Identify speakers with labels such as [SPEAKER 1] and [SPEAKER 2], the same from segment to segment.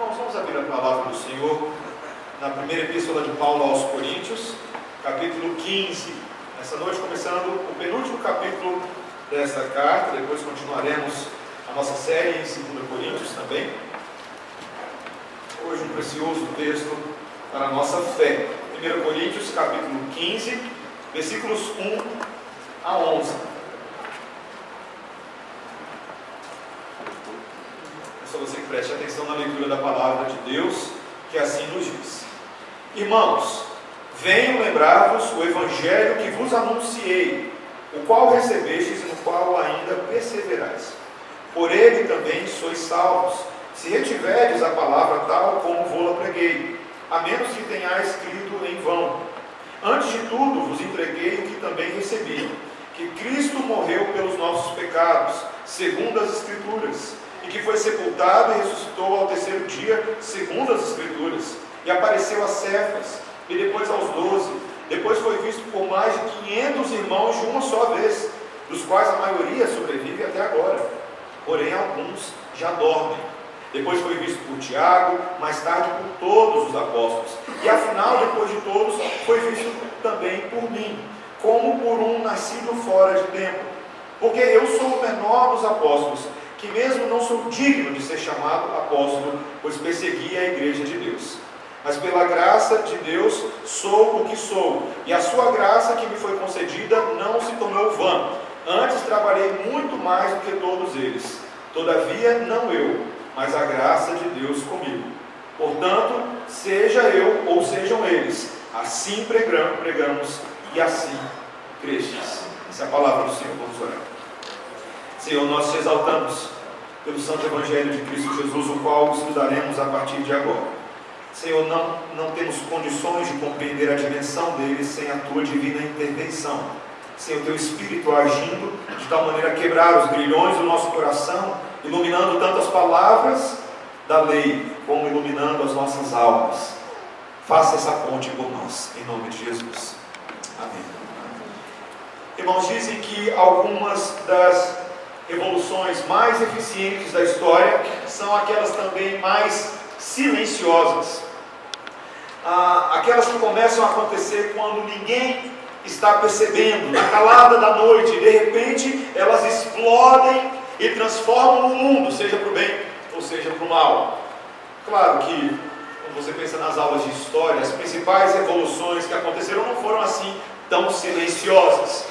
[SPEAKER 1] Irmãos, vamos abrir a palavra do Senhor na primeira epístola de Paulo aos Coríntios, capítulo 15. Essa noite, começando o penúltimo capítulo desta carta, depois continuaremos a nossa série em 2 Coríntios também. Hoje, um precioso texto para a nossa fé. 1 Coríntios, capítulo 15, versículos 1 a 11. É só você que preste atenção na leitura da palavra de Deus, que assim nos diz. Irmãos, venho lembrar-vos o evangelho que vos anunciei, o qual recebestes e no qual ainda perseverais. Por ele também sois salvos, se retiverdes a palavra tal como vou-la preguei, a menos que tenhais escrito em vão. Antes de tudo vos entreguei o que também recebi, que Cristo morreu pelos nossos pecados, segundo as Escrituras, e que foi sepultado e ressuscitou ao terceiro dia, segundo as Escrituras, e apareceu a Cefas, e depois aos doze. Depois foi visto por mais de quinhentos irmãos de uma só vez, dos quais a maioria sobrevive até agora. Porém, alguns já dormem. Depois foi visto por Tiago, mais tarde por todos os apóstolos. E afinal, depois de todos, foi visto também por mim, como por um nascido fora de tempo. Porque eu sou o menor dos apóstolos, que mesmo não sou digno de ser chamado apóstolo, pois persegui a igreja de Deus. Mas pela graça de Deus sou o que sou, e a sua graça que me foi concedida não se tornou vã. Antes trabalhei muito mais do que todos eles. Todavia, não eu, mas a graça de Deus comigo. Portanto, seja eu ou sejam eles, assim pregamos e assim crestes. Essa é a palavra do Senhor. Vamos orar. Senhor, nós te exaltamos pelo Santo Evangelho de Cristo Jesus, o qual estudaremos a partir de agora. Senhor, não, não temos condições de compreender a dimensão dele sem a tua divina intervenção. Senhor, teu Espírito agindo de tal maneira a quebrar os grilhões do nosso coração, iluminando tanto as palavras da lei, como iluminando as nossas almas. Faça essa ponte por nós, em nome de Jesus. Amém. Irmãos, dizem que algumas das revoluções mais eficientes da história são aquelas também mais silenciosas. Ah, aquelas que começam a acontecer quando ninguém está percebendo, na calada da noite, de repente elas explodem e transformam o mundo, seja para o bem ou seja para o mal. Claro que, quando você pensa nas aulas de história, as principais revoluções que aconteceram não foram assim tão silenciosas.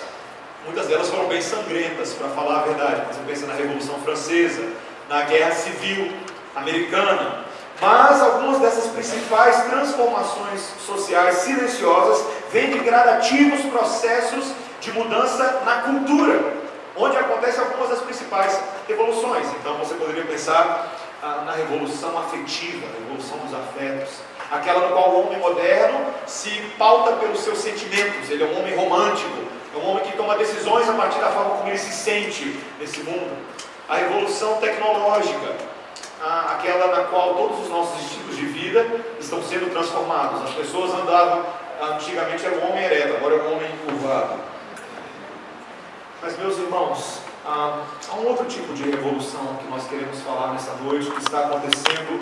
[SPEAKER 1] Muitas delas foram bem sangrentas, para falar a verdade. Você pensa na Revolução Francesa, na Guerra Civil Americana, mas algumas dessas principais transformações sociais silenciosas vêm de gradativos processos de mudança na cultura, onde acontecem algumas das principais revoluções. Então você poderia pensar ah, na revolução afetiva, a revolução dos afetos, aquela no qual o homem moderno se pauta pelos seus sentimentos, ele é um homem romântico, é um homem que toma decisões a partir da forma como ele se sente nesse mundo. A revolução tecnológica, aquela na qual todos os nossos estilos de vida estão sendo transformados. As pessoas andavam, antigamente era o homem ereto, agora é o homem curvado. Mas, meus irmãos, há um outro tipo de revolução que nós queremos falar nessa noite, que está acontecendo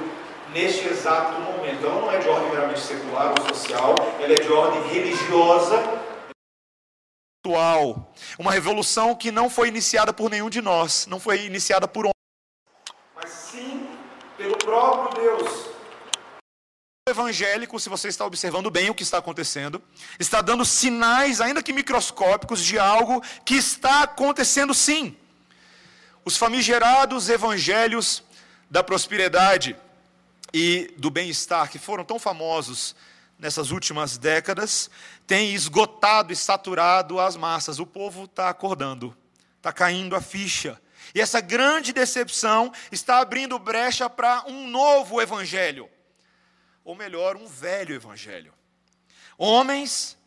[SPEAKER 1] neste exato momento. Ela não é de ordem meramente secular ou social, ela é de ordem religiosa. Uma revolução que não foi iniciada por nenhum de nós, não foi iniciada por mas sim pelo próprio Deus. O evangélico, se você está observando bem o que está acontecendo, está dando sinais, ainda que microscópicos, de algo que está acontecendo sim. Os famigerados evangelhos da prosperidade e do bem-estar, que foram tão famosos nessas últimas décadas, têm esgotado e saturado as massas. O povo está acordando, está caindo a ficha e essa grande decepção está abrindo brecha para um novo evangelho, ou melhor, um velho evangelho. Homens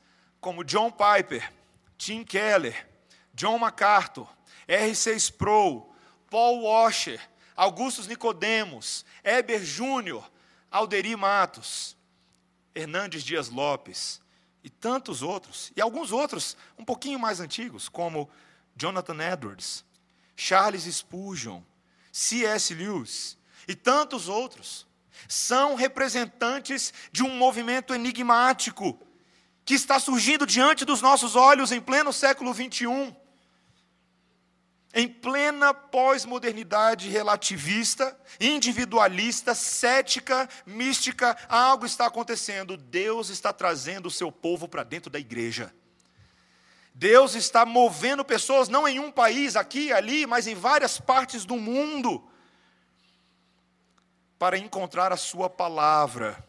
[SPEAKER 1] como John Piper, Tim Keller, John MacArthur, R.C. Sproul, Paul Washer, Augustus Nicodemos, Eber Júnior, Alderi Matos, Hernandes Dias Lopes e tantos outros, e alguns outros um pouquinho mais antigos, como Jonathan Edwards, Charles Spurgeon, C.S. Lewis e tantos outros São representantes de um movimento enigmático que está surgindo diante dos nossos olhos em pleno século 21. Em plena pós-modernidade relativista, individualista, cética, mística, algo está acontecendo. Deus está trazendo o seu povo para dentro da igreja. Deus está movendo pessoas, não em um país, aqui ali, mas em várias partes do mundo, para encontrar a Sua palavra.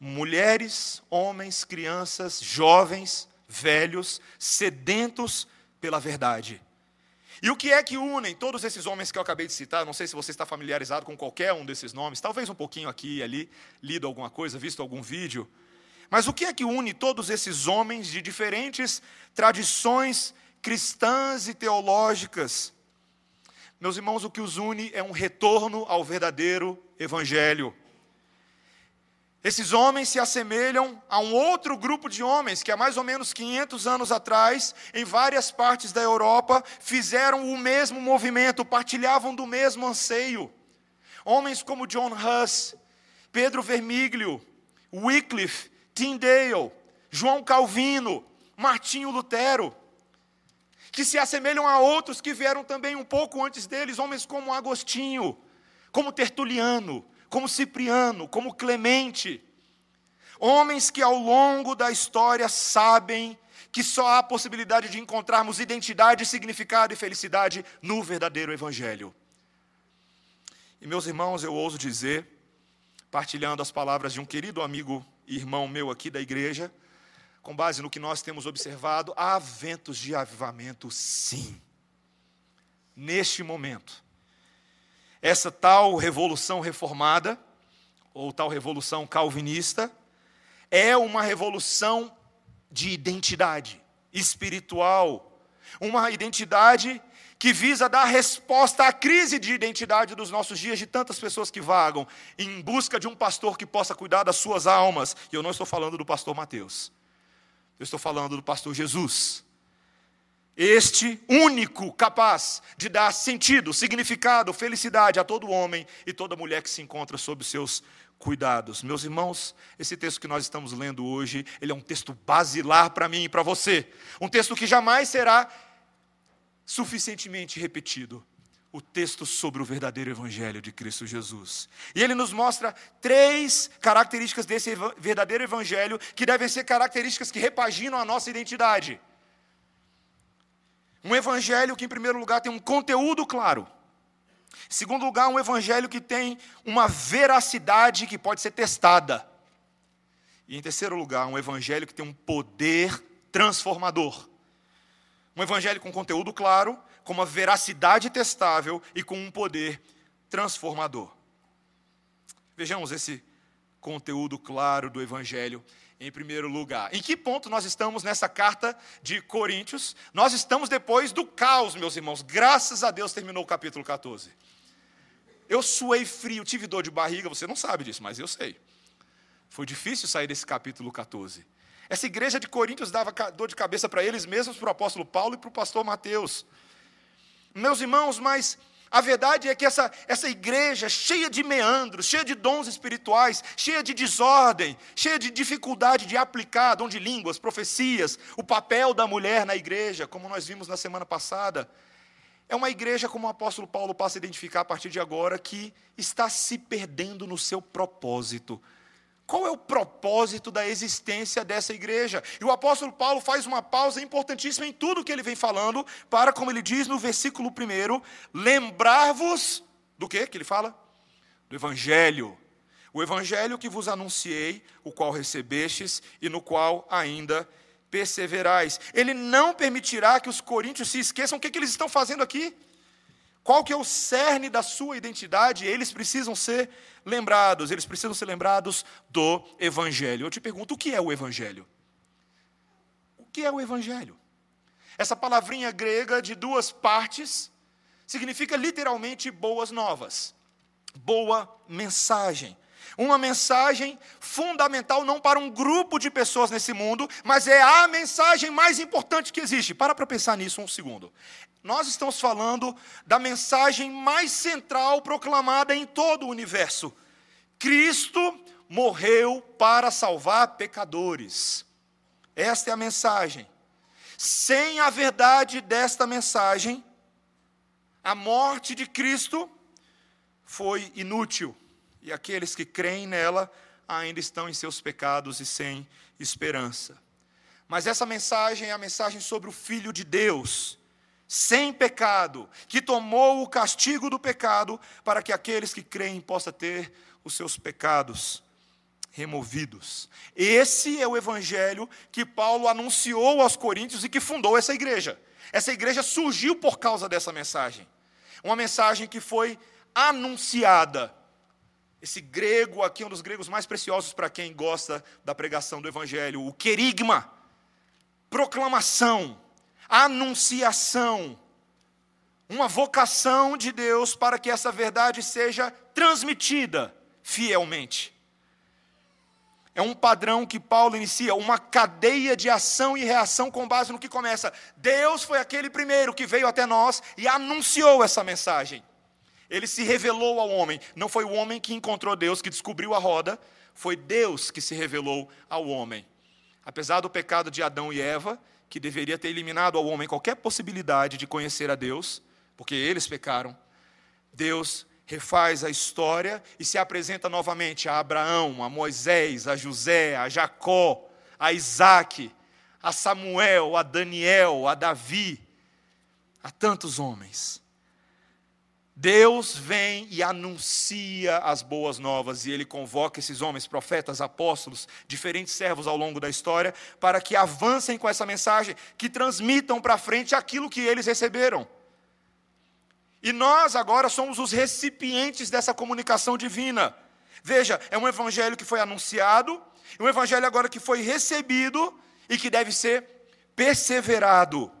[SPEAKER 1] Mulheres, homens, crianças, jovens, velhos, sedentos pela verdade e o que é que unem todos esses homens que eu acabei de citar? Não sei se você está familiarizado com qualquer um desses nomes, talvez um pouquinho aqui e ali, lido alguma coisa, visto algum vídeo. Mas o que é que une todos esses homens de diferentes tradições cristãs e teológicas? Meus irmãos, o que os une é um retorno ao verdadeiro evangelho. Esses homens se assemelham a um outro grupo de homens que há mais ou menos 500 anos atrás, em várias partes da Europa, fizeram o mesmo movimento, partilhavam do mesmo anseio. Homens como John Huss, Pedro Vermiglio, Wycliffe, Tyndale, João Calvino, Martinho Lutero, que se assemelham a outros que vieram também um pouco antes deles, homens como Agostinho, como Tertuliano, como Cipriano, como Clemente, homens que ao longo da história sabem que só há possibilidade de encontrarmos identidade, significado e felicidade no verdadeiro Evangelho. E meus irmãos, eu ouso dizer, partilhando as palavras de um querido amigo e irmão meu aqui da igreja, com base no que nós temos observado, há ventos de avivamento, sim. Neste momento, essa tal revolução reformada, ou tal revolução calvinista, é uma revolução de identidade espiritual, uma identidade que visa dar resposta à crise de identidade dos nossos dias, de tantas pessoas que vagam em busca de um pastor que possa cuidar das suas almas. E eu não estou falando do pastor Mateus, eu estou falando do pastor Jesus este único capaz de dar sentido, significado, felicidade a todo homem e toda mulher que se encontra sob os seus cuidados. Meus irmãos, esse texto que nós estamos lendo hoje, ele é um texto basilar para mim e para você. Um texto que jamais será suficientemente repetido. O texto sobre o verdadeiro evangelho de Cristo Jesus. E ele nos mostra três características desse verdadeiro evangelho que devem ser características que repaginam a nossa identidade. Um evangelho que, em primeiro lugar, tem um conteúdo claro. Em segundo lugar, um evangelho que tem uma veracidade que pode ser testada. E em terceiro lugar, um evangelho que tem um poder transformador. Um evangelho com conteúdo claro, com uma veracidade testável e com um poder transformador. Vejamos esse conteúdo claro do evangelho em primeiro lugar. Em que ponto nós estamos nessa carta de Coríntios? Nós estamos depois do caos, meus irmãos. Graças a Deus terminou o capítulo 14. Eu suei frio, tive dor de barriga, você não sabe disso, mas eu sei. Foi difícil sair desse capítulo 14. Essa igreja de Coríntios dava dor de cabeça para eles mesmos, para o apóstolo Paulo e para o pastor Mateus. Meus irmãos, mas a verdade é que essa, essa igreja cheia de meandros, cheia de dons espirituais, cheia de desordem, cheia de dificuldade de aplicar dom de línguas, profecias, o papel da mulher na igreja, como nós vimos na semana passada, é uma igreja, como o apóstolo Paulo passa a identificar a partir de agora, que está se perdendo no seu propósito qual é o propósito da existência dessa igreja? E o apóstolo Paulo faz uma pausa importantíssima em tudo que ele vem falando, para, como ele diz no versículo 1, lembrar-vos do que que ele fala? Do Evangelho. O Evangelho que vos anunciei, o qual recebestes e no qual ainda perseverais. Ele não permitirá que os coríntios se esqueçam o que, que eles estão fazendo aqui. Qual que é o cerne da sua identidade? Eles precisam ser lembrados, eles precisam ser lembrados do Evangelho. Eu te pergunto, o que é o Evangelho? O que é o Evangelho? Essa palavrinha grega de duas partes significa literalmente boas novas, boa mensagem. Uma mensagem fundamental não para um grupo de pessoas nesse mundo, mas é a mensagem mais importante que existe. Para para pensar nisso um segundo. Nós estamos falando da mensagem mais central proclamada em todo o universo. Cristo morreu para salvar pecadores. Esta é a mensagem. Sem a verdade desta mensagem, a morte de Cristo foi inútil, e aqueles que creem nela ainda estão em seus pecados e sem esperança. Mas essa mensagem é a mensagem sobre o Filho de Deus, sem pecado, que tomou o castigo do pecado para que aqueles que creem possam ter os seus pecados removidos. Esse é o evangelho que Paulo anunciou aos coríntios e que fundou essa igreja. Essa igreja surgiu por causa dessa mensagem. Uma mensagem que foi anunciada. Esse grego aqui, um dos gregos mais preciosos para quem gosta da pregação do evangelho, o querigma, proclamação, anunciação, uma vocação de Deus para que essa verdade seja transmitida fielmente. É um padrão que Paulo inicia, uma cadeia de ação e reação com base no que começa. Deus foi aquele primeiro que veio até nós e anunciou essa mensagem. Ele se revelou ao homem. Não foi o homem que encontrou Deus, que descobriu a roda, foi Deus que se revelou ao homem. Apesar do pecado de Adão e Eva, que deveria ter eliminado ao homem qualquer possibilidade de conhecer a Deus, porque eles pecaram, Deus refaz a história e se apresenta novamente a Abraão, a Moisés, a José, a Jacó, a Isaac, a Samuel, a Daniel, a Davi, a tantos homens. Deus vem e anuncia as boas novas, e Ele convoca esses homens, profetas, apóstolos, diferentes servos ao longo da história, para que avancem com essa mensagem, que transmitam para frente aquilo que eles receberam. E nós agora somos os recipientes dessa comunicação divina. Veja, é um evangelho que foi anunciado, um evangelho agora que foi recebido e que deve ser perseverado.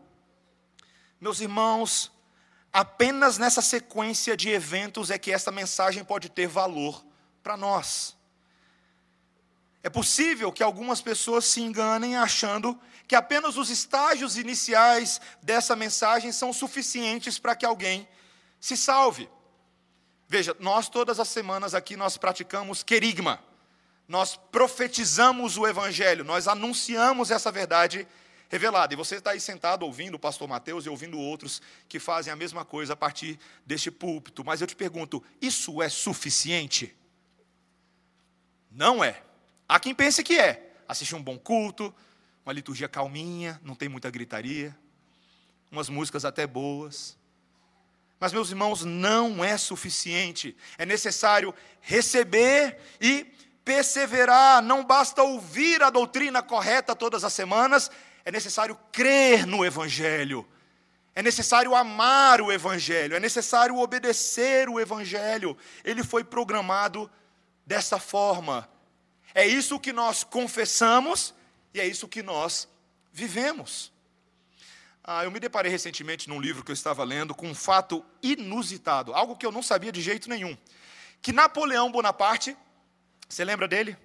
[SPEAKER 1] Meus irmãos, apenas nessa sequência de eventos é que essa mensagem pode ter valor para nós. É possível que algumas pessoas se enganem achando que apenas os estágios iniciais dessa mensagem são suficientes para que alguém se salve. Veja, nós todas as semanas aqui nós praticamos querigma. Nós profetizamos o evangelho, nós anunciamos essa verdade revelada. E você está aí sentado ouvindo o pastor Mateus e ouvindo outros que fazem a mesma coisa a partir deste púlpito. Mas eu te pergunto, isso é suficiente? Não é. Há quem pense que é. Assistir um bom culto, uma liturgia calminha, não tem muita gritaria, umas músicas até boas. Mas, meus irmãos, não é suficiente. É necessário receber e perseverar. Não basta ouvir a doutrina correta todas as semanas, é necessário crer no Evangelho. É necessário amar o Evangelho, é necessário obedecer o Evangelho. Ele foi programado dessa forma. É isso que nós confessamos e é isso que nós vivemos. Ah, eu me deparei recentemente num livro que eu estava lendo com um fato inusitado, algo que eu não sabia de jeito nenhum. Que Napoleão Bonaparte, você lembra dele?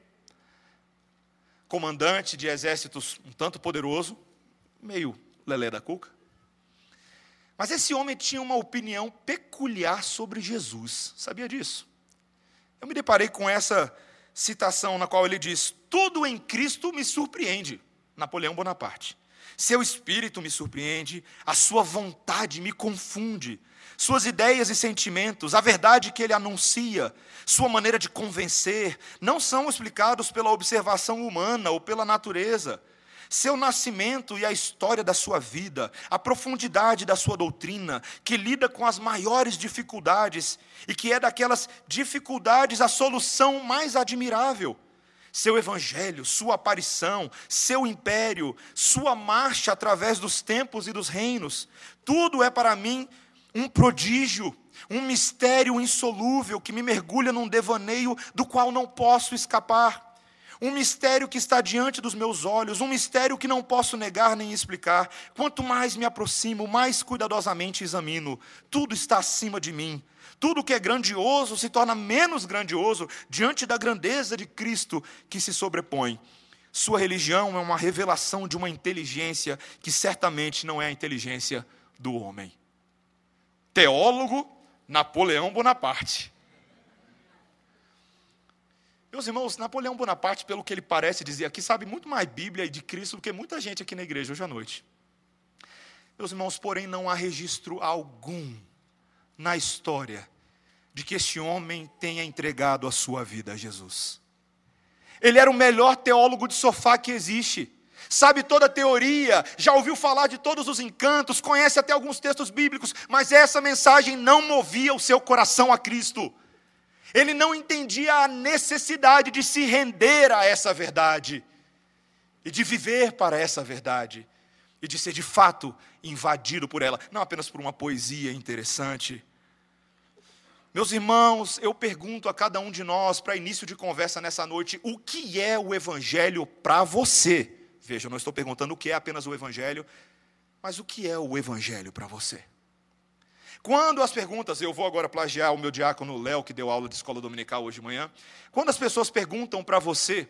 [SPEAKER 1] Comandante de exércitos um tanto poderoso, meio lelé da cuca. Mas esse homem tinha uma opinião peculiar sobre Jesus. Sabia disso? Eu me deparei com essa citação na qual ele diz: Tudo em Cristo me surpreende. Napoleão Bonaparte. Seu espírito me surpreende, a sua vontade me confunde, suas ideias e sentimentos, a verdade que ele anuncia, sua maneira de convencer, não são explicados pela observação humana ou pela natureza. Seu nascimento e a história da sua vida, a profundidade da sua doutrina, que lida com as maiores dificuldades e que é daquelas dificuldades a solução mais admirável seu evangelho, sua aparição, seu império, sua marcha através dos tempos e dos reinos. Tudo é para mim um prodígio, um mistério insolúvel que me mergulha num devaneio do qual não posso escapar. Um mistério que está diante dos meus olhos, um mistério que não posso negar nem explicar. Quanto mais me aproximo, mais cuidadosamente examino. Tudo está acima de mim tudo que é grandioso se torna menos grandioso diante da grandeza de Cristo que se sobrepõe. Sua religião é uma revelação de uma inteligência que certamente não é a inteligência do homem. Teólogo Napoleão Bonaparte. Meus irmãos, Napoleão Bonaparte, pelo que ele parece dizer aqui, sabe muito mais Bíblia e de Cristo do que muita gente aqui na igreja hoje à noite. Meus irmãos, porém, não há registro algum na história de que este homem tenha entregado a sua vida a Jesus. Ele era o melhor teólogo de sofá que existe. Sabe toda a teoria, já ouviu falar de todos os encantos, conhece até alguns textos bíblicos, mas essa mensagem não movia o seu coração a Cristo. Ele não entendia a necessidade de se render a essa verdade e de viver para essa verdade e de ser de fato invadido por ela, não apenas por uma poesia interessante. Meus irmãos, eu pergunto a cada um de nós, para início de conversa nessa noite, o que é o Evangelho para você? Veja, eu não estou perguntando o que é apenas o Evangelho, mas o que é o Evangelho para você? Quando as perguntas, eu vou agora plagiar o meu diácono Léo, que deu aula de escola dominical hoje de manhã. Quando as pessoas perguntam para você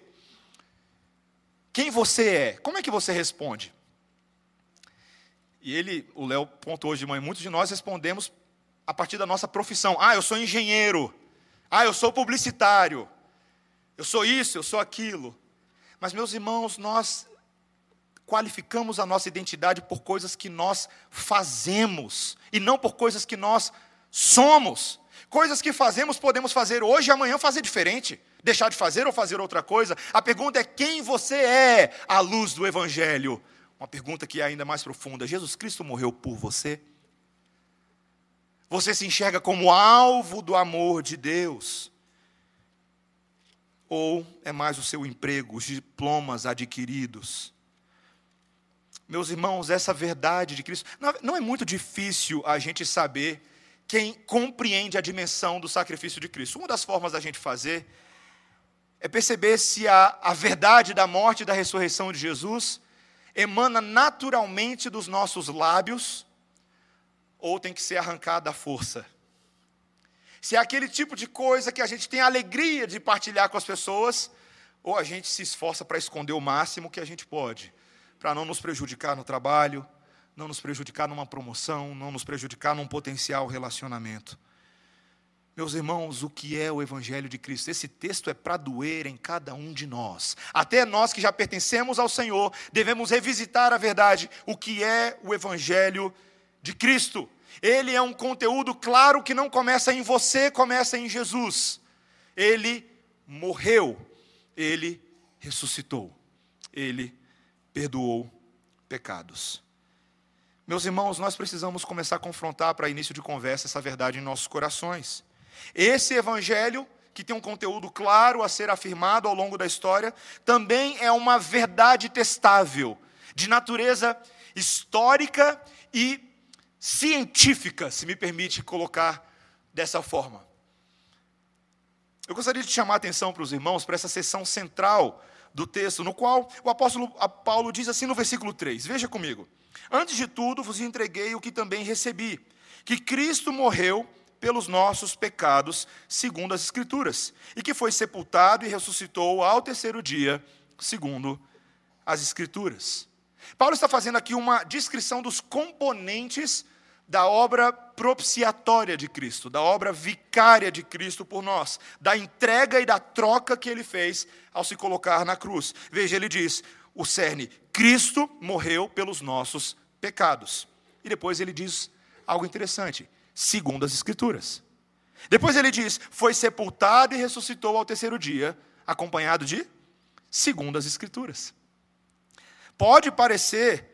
[SPEAKER 1] quem você é, como é que você responde? E ele, o Léo pontuou hoje de manhã, muitos de nós respondemos a partir da nossa profissão. Ah, eu sou engenheiro. Ah, eu sou publicitário. Eu sou isso, eu sou aquilo. Mas, meus irmãos, nós qualificamos a nossa identidade por coisas que nós fazemos e não por coisas que nós somos. Coisas que fazemos podemos fazer hoje e amanhã fazer diferente, deixar de fazer ou fazer outra coisa. A pergunta é quem você é à luz do Evangelho. Uma pergunta que é ainda mais profunda: Jesus Cristo morreu por você? Você se enxerga como alvo do amor de Deus? Ou é mais o seu emprego, os diplomas adquiridos? Meus irmãos, essa verdade de Cristo, não é muito difícil a gente saber quem compreende a dimensão do sacrifício de Cristo. Uma das formas da gente fazer é perceber se a, a verdade da morte e da ressurreição de Jesus emana naturalmente dos nossos lábios ou tem que ser arrancada à força. Se é aquele tipo de coisa que a gente tem alegria de partilhar com as pessoas, ou a gente se esforça para esconder o máximo que a gente pode, para não nos prejudicar no trabalho, não nos prejudicar numa promoção, não nos prejudicar num potencial relacionamento. Meus irmãos, o que é o Evangelho de Cristo? Esse texto é para doer em cada um de nós. Até nós que já pertencemos ao Senhor, devemos revisitar a verdade, o que é o Evangelho de Cristo. Ele é um conteúdo claro que não começa em você, começa em Jesus. Ele morreu, ele ressuscitou, ele perdoou pecados. Meus irmãos, nós precisamos começar a confrontar para início de conversa essa verdade em nossos corações. Esse evangelho, que tem um conteúdo claro a ser afirmado ao longo da história, também é uma verdade testável, de natureza histórica e científica, se me permite colocar dessa forma. Eu gostaria de chamar a atenção para os irmãos para essa seção central do texto, no qual o apóstolo Paulo diz assim no versículo 3: Veja comigo. Antes de tudo vos entreguei o que também recebi, que Cristo morreu pelos nossos pecados, segundo as Escrituras, e que foi sepultado e ressuscitou ao terceiro dia, segundo as Escrituras. Paulo está fazendo aqui uma descrição dos componentes da obra propiciatória de Cristo, da obra vicária de Cristo por nós, da entrega e da troca que ele fez ao se colocar na cruz. Veja, ele diz: o cerne, Cristo morreu pelos nossos pecados. E depois ele diz algo interessante: segundo as Escrituras. Depois ele diz: foi sepultado e ressuscitou ao terceiro dia, acompanhado de segundo as Escrituras. Pode parecer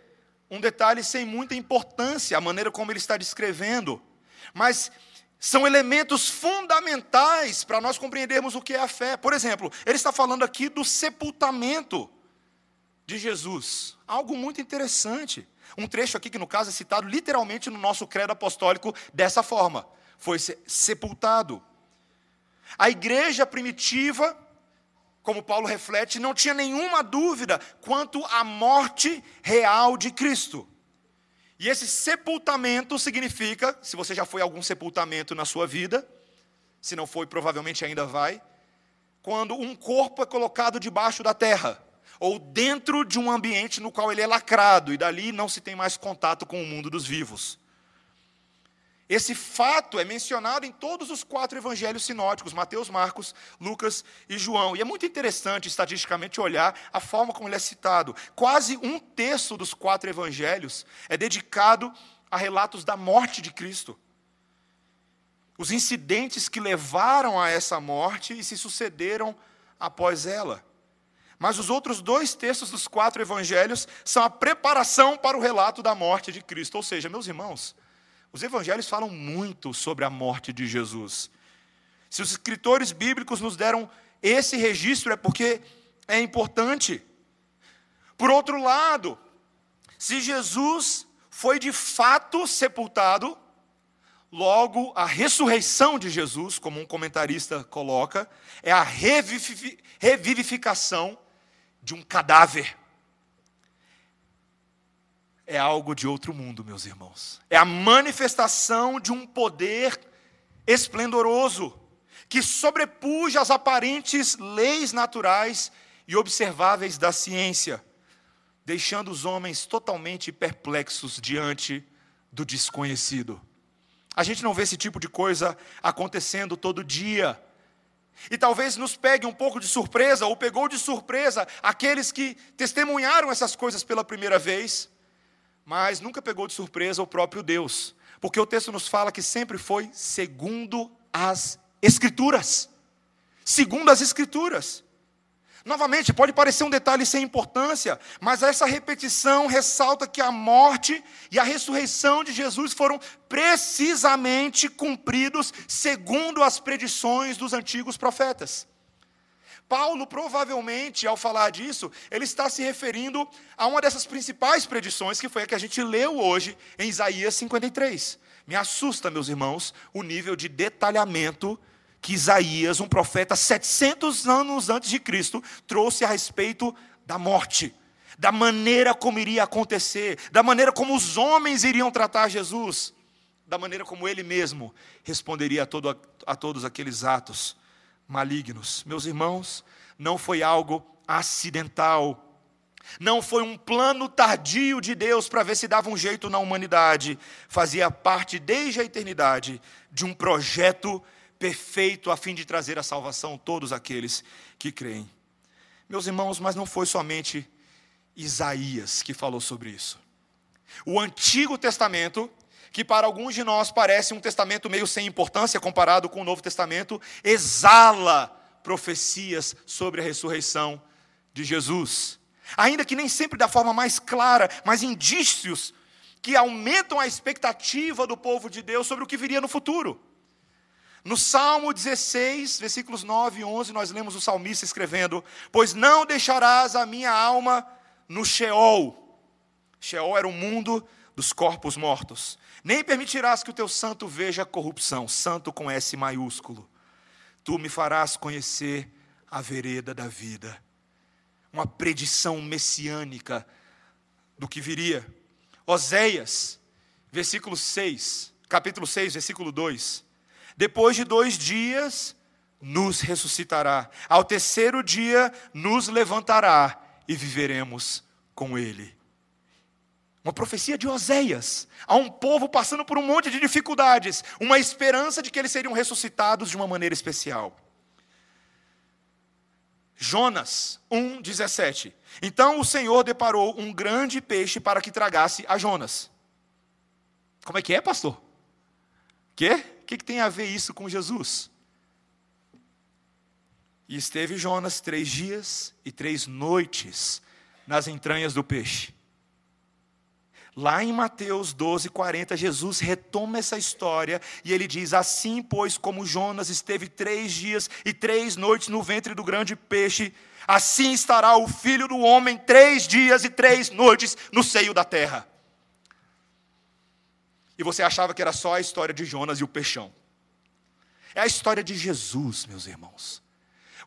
[SPEAKER 1] um detalhe sem muita importância, a maneira como ele está descrevendo, mas são elementos fundamentais para nós compreendermos o que é a fé. Por exemplo, ele está falando aqui do sepultamento de Jesus, algo muito interessante. Um trecho aqui que, no caso, é citado literalmente no nosso credo apostólico dessa forma: foi sepultado. A igreja primitiva, como Paulo reflete, não tinha nenhuma dúvida quanto à morte real de Cristo. E esse sepultamento significa, se você já foi a algum sepultamento na sua vida, se não foi, provavelmente ainda vai, quando um corpo é colocado debaixo da terra ou dentro de um ambiente no qual ele é lacrado, e dali não se tem mais contato com o mundo dos vivos. Esse fato é mencionado em todos os quatro evangelhos sinóticos, Mateus, Marcos, Lucas e João. E é muito interessante, estatisticamente, olhar a forma como ele é citado. Quase um terço dos quatro evangelhos é dedicado a relatos da morte de Cristo. Os incidentes que levaram a essa morte e se sucederam após ela. Mas os outros dois textos dos quatro evangelhos são a preparação para o relato da morte de Cristo. Ou seja, meus irmãos, os evangelhos falam muito sobre a morte de Jesus. Se os escritores bíblicos nos deram esse registro, é porque é importante. Por outro lado, se Jesus foi de fato sepultado, logo a ressurreição de Jesus, como um comentarista coloca, é a revivificação de um cadáver é algo de outro mundo, meus irmãos. É a manifestação de um poder esplendoroso que sobrepuja as aparentes leis naturais e observáveis da ciência, deixando os homens totalmente perplexos diante do desconhecido. A gente não vê esse tipo de coisa acontecendo todo dia. E talvez nos pegue um pouco de surpresa, ou pegou de surpresa aqueles que testemunharam essas coisas pela primeira vez mas nunca pegou de surpresa o próprio Deus, porque o texto nos fala que sempre foi segundo as Escrituras. Segundo as Escrituras. Novamente, pode parecer um detalhe sem importância, mas essa repetição ressalta que a morte e a ressurreição de Jesus foram precisamente cumpridos segundo as predições dos antigos profetas. Paulo, provavelmente, ao falar disso, ele está se referindo a uma dessas principais predições, que foi a que a gente leu hoje em Isaías 53. Me assusta, meus irmãos, o nível de detalhamento que Isaías, um profeta 700 anos antes de Cristo, trouxe a respeito da morte, da maneira como iria acontecer, da maneira como os homens iriam tratar Jesus, da maneira como ele mesmo responderia a, todo, a todos aqueles atos malignos. Meus irmãos, não foi algo acidental. Não foi um plano tardio de Deus para ver se dava um jeito na humanidade. Fazia parte desde a eternidade de um projeto perfeito a fim de trazer a salvação a todos aqueles que creem. Meus irmãos, mas não foi somente Isaías que falou sobre isso. O Antigo Testamento que para alguns de nós parece um testamento meio sem importância comparado com o Novo Testamento, exala profecias sobre a ressurreição de Jesus. Ainda que nem sempre da forma mais clara, mas indícios que aumentam a expectativa do povo de Deus sobre o que viria no futuro. No Salmo 16, versículos 9 e 11, nós lemos o salmista escrevendo: Pois não deixarás a minha alma no Sheol. Sheol era o mundo dos corpos mortos, nem permitirás que o teu santo veja corrupção, santo com S maiúsculo. Tu me farás conhecer a vereda da vida. Uma predição messiânica do que viria. Oséias, versículo 6, capítulo 6, versículo 2. Depois de dois dias, nos ressuscitará. Ao terceiro dia, nos levantará e viveremos com ele. Uma profecia de Oséias, a um povo passando por um monte de dificuldades, uma esperança de que eles seriam ressuscitados de uma maneira especial. Jonas 1,17. Então o Senhor deparou um grande peixe para que tragasse a Jonas. Como é que é, pastor? Quê? O que, que tem a ver isso com Jesus? E esteve Jonas três dias e três noites nas entranhas do peixe. Lá em Mateus 12, 40, Jesus retoma essa história e ele diz: Assim, pois, como Jonas esteve três dias e três noites no ventre do grande peixe, assim estará o filho do homem três dias e três noites no seio da terra. E você achava que era só a história de Jonas e o peixão. É a história de Jesus, meus irmãos.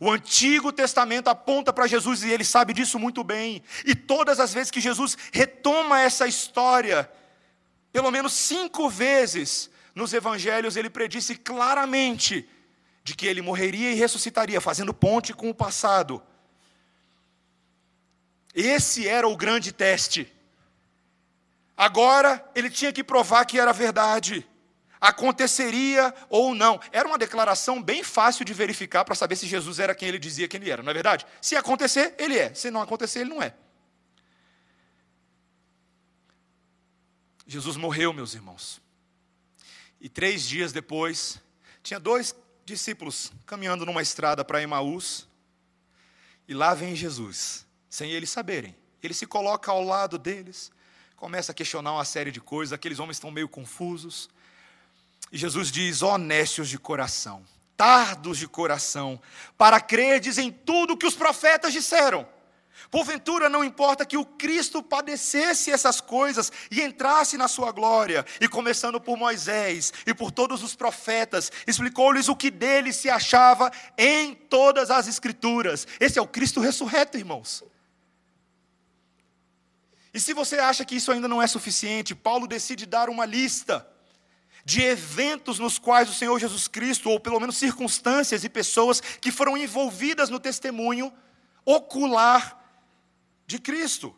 [SPEAKER 1] O Antigo Testamento aponta para Jesus e ele sabe disso muito bem. E todas as vezes que Jesus retoma essa história, pelo menos cinco vezes nos evangelhos, ele predisse claramente de que ele morreria e ressuscitaria, fazendo ponte com o passado. Esse era o grande teste. Agora ele tinha que provar que era verdade. Aconteceria ou não. Era uma declaração bem fácil de verificar para saber se Jesus era quem ele dizia que ele era, não é verdade? Se acontecer, ele é. Se não acontecer, ele não é. Jesus morreu, meus irmãos. E três dias depois, tinha dois discípulos caminhando numa estrada para Emaús. E lá vem Jesus, sem eles saberem. Ele se coloca ao lado deles, começa a questionar uma série de coisas. Aqueles homens estão meio confusos. E Jesus diz: honestos de coração, tardos de coração, para credes em tudo que os profetas disseram. Porventura não importa que o Cristo padecesse essas coisas e entrasse na sua glória, e começando por Moisés e por todos os profetas, explicou-lhes o que dele se achava em todas as Escrituras. Esse é o Cristo ressurreto, irmãos. E se você acha que isso ainda não é suficiente, Paulo decide dar uma lista de eventos nos quais o Senhor Jesus Cristo, ou pelo menos circunstâncias e pessoas que foram envolvidas no testemunho ocular de Cristo.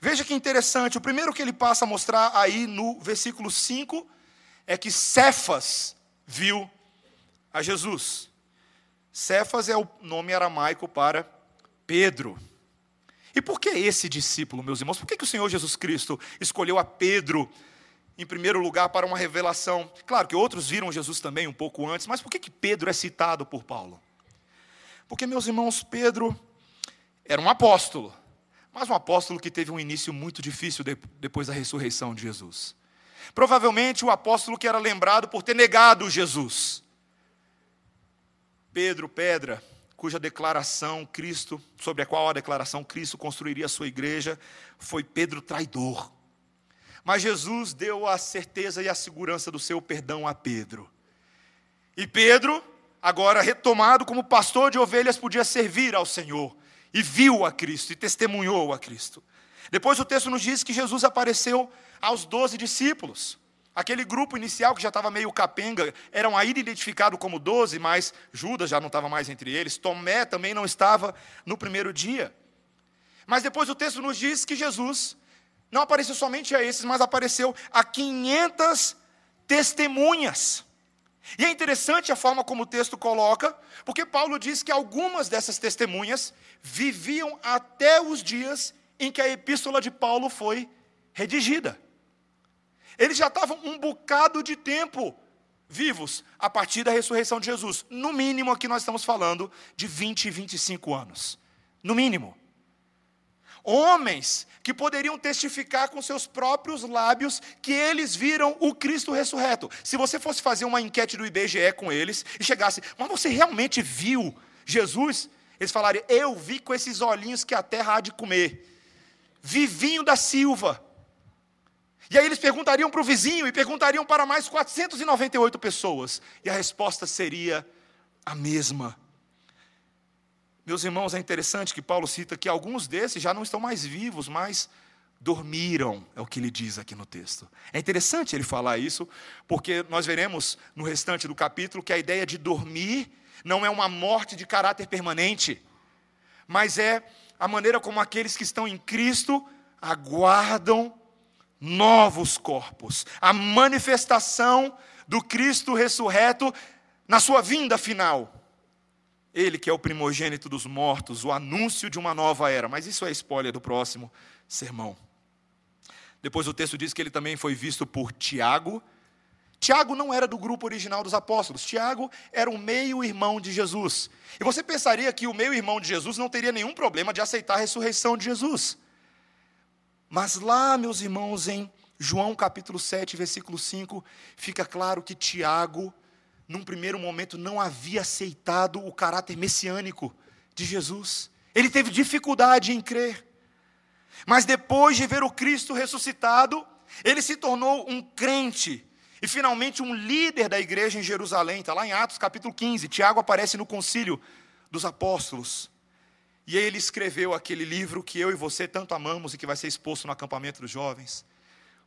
[SPEAKER 1] Veja que interessante, o primeiro que ele passa a mostrar aí no versículo 5 é que Cefas viu a Jesus. Cefas é o nome aramaico para Pedro. E por que esse discípulo, meus irmãos? Por que, que o Senhor Jesus Cristo escolheu a Pedro em primeiro lugar para uma revelação. Claro que outros viram Jesus também um pouco antes, mas por que, que Pedro é citado por Paulo? Porque, meus irmãos, Pedro era um apóstolo, mas um apóstolo que teve um início muito difícil depois da ressurreição de Jesus. Provavelmente o apóstolo que era lembrado por ter negado Jesus. Pedro, pedra, cuja declaração Cristo, sobre a qual a declaração Cristo construiria a sua igreja, foi Pedro traidor. Mas Jesus deu a certeza e a segurança do seu perdão a Pedro. E Pedro, agora retomado como pastor de ovelhas, podia servir ao Senhor. E viu a Cristo e testemunhou a Cristo. Depois o texto nos diz que Jesus apareceu aos doze discípulos. Aquele grupo inicial que já estava meio capenga, eram ainda identificados como doze, mas Judas já não estava mais entre eles, Tomé também não estava no primeiro dia. Mas depois o texto nos diz que Jesus não apareceu somente a esses, mas apareceu a 500 testemunhas. E é interessante a forma como o texto coloca, porque Paulo diz que algumas dessas testemunhas viviam até os dias em que a epístola de Paulo foi redigida. Eles já estavam um bocado de tempo vivos a partir da ressurreição de Jesus. No mínimo, aqui nós estamos falando de 20 e 25 anos. No mínimo homens que poderiam testificar com seus próprios lábios que eles viram o Cristo ressurreto. Se você fosse fazer uma enquete do IBGE com eles e chegasse, mas você realmente viu Jesus? Eles falariam, eu vi com esses olhinhos que a terra há de comer. Vivinho da Silva. E aí eles perguntariam para o vizinho e perguntariam para mais 498 pessoas. E a resposta seria a mesma. Meus irmãos, é interessante que Paulo cita que alguns desses já não estão mais vivos, mas dormiram, é o que ele diz aqui no texto. É interessante ele falar isso, porque nós veremos no restante do capítulo que a ideia de dormir não é uma morte de caráter permanente, mas é a maneira como aqueles que estão em Cristo aguardam novos corpos, a manifestação do Cristo ressurreto na sua vinda final. Ele que é o primogênito dos mortos, o anúncio de uma nova era. Mas isso é spoiler do próximo sermão. Depois o texto diz que ele também foi visto por Tiago. Tiago não era do grupo original dos apóstolos. Tiago era o meio-irmão de Jesus. E você pensaria que o meio-irmão de Jesus não teria nenhum problema de aceitar a ressurreição de Jesus. Mas lá, meus irmãos, em João capítulo 7, versículo 5, fica claro que Tiago num primeiro momento, não havia aceitado o caráter messiânico de Jesus. Ele teve dificuldade em crer. Mas depois de ver o Cristo ressuscitado, ele se tornou um crente e finalmente um líder da igreja em Jerusalém. Está lá em Atos capítulo 15. Tiago aparece no concílio dos apóstolos. E ele escreveu aquele livro que eu e você tanto amamos e que vai ser exposto no acampamento dos jovens.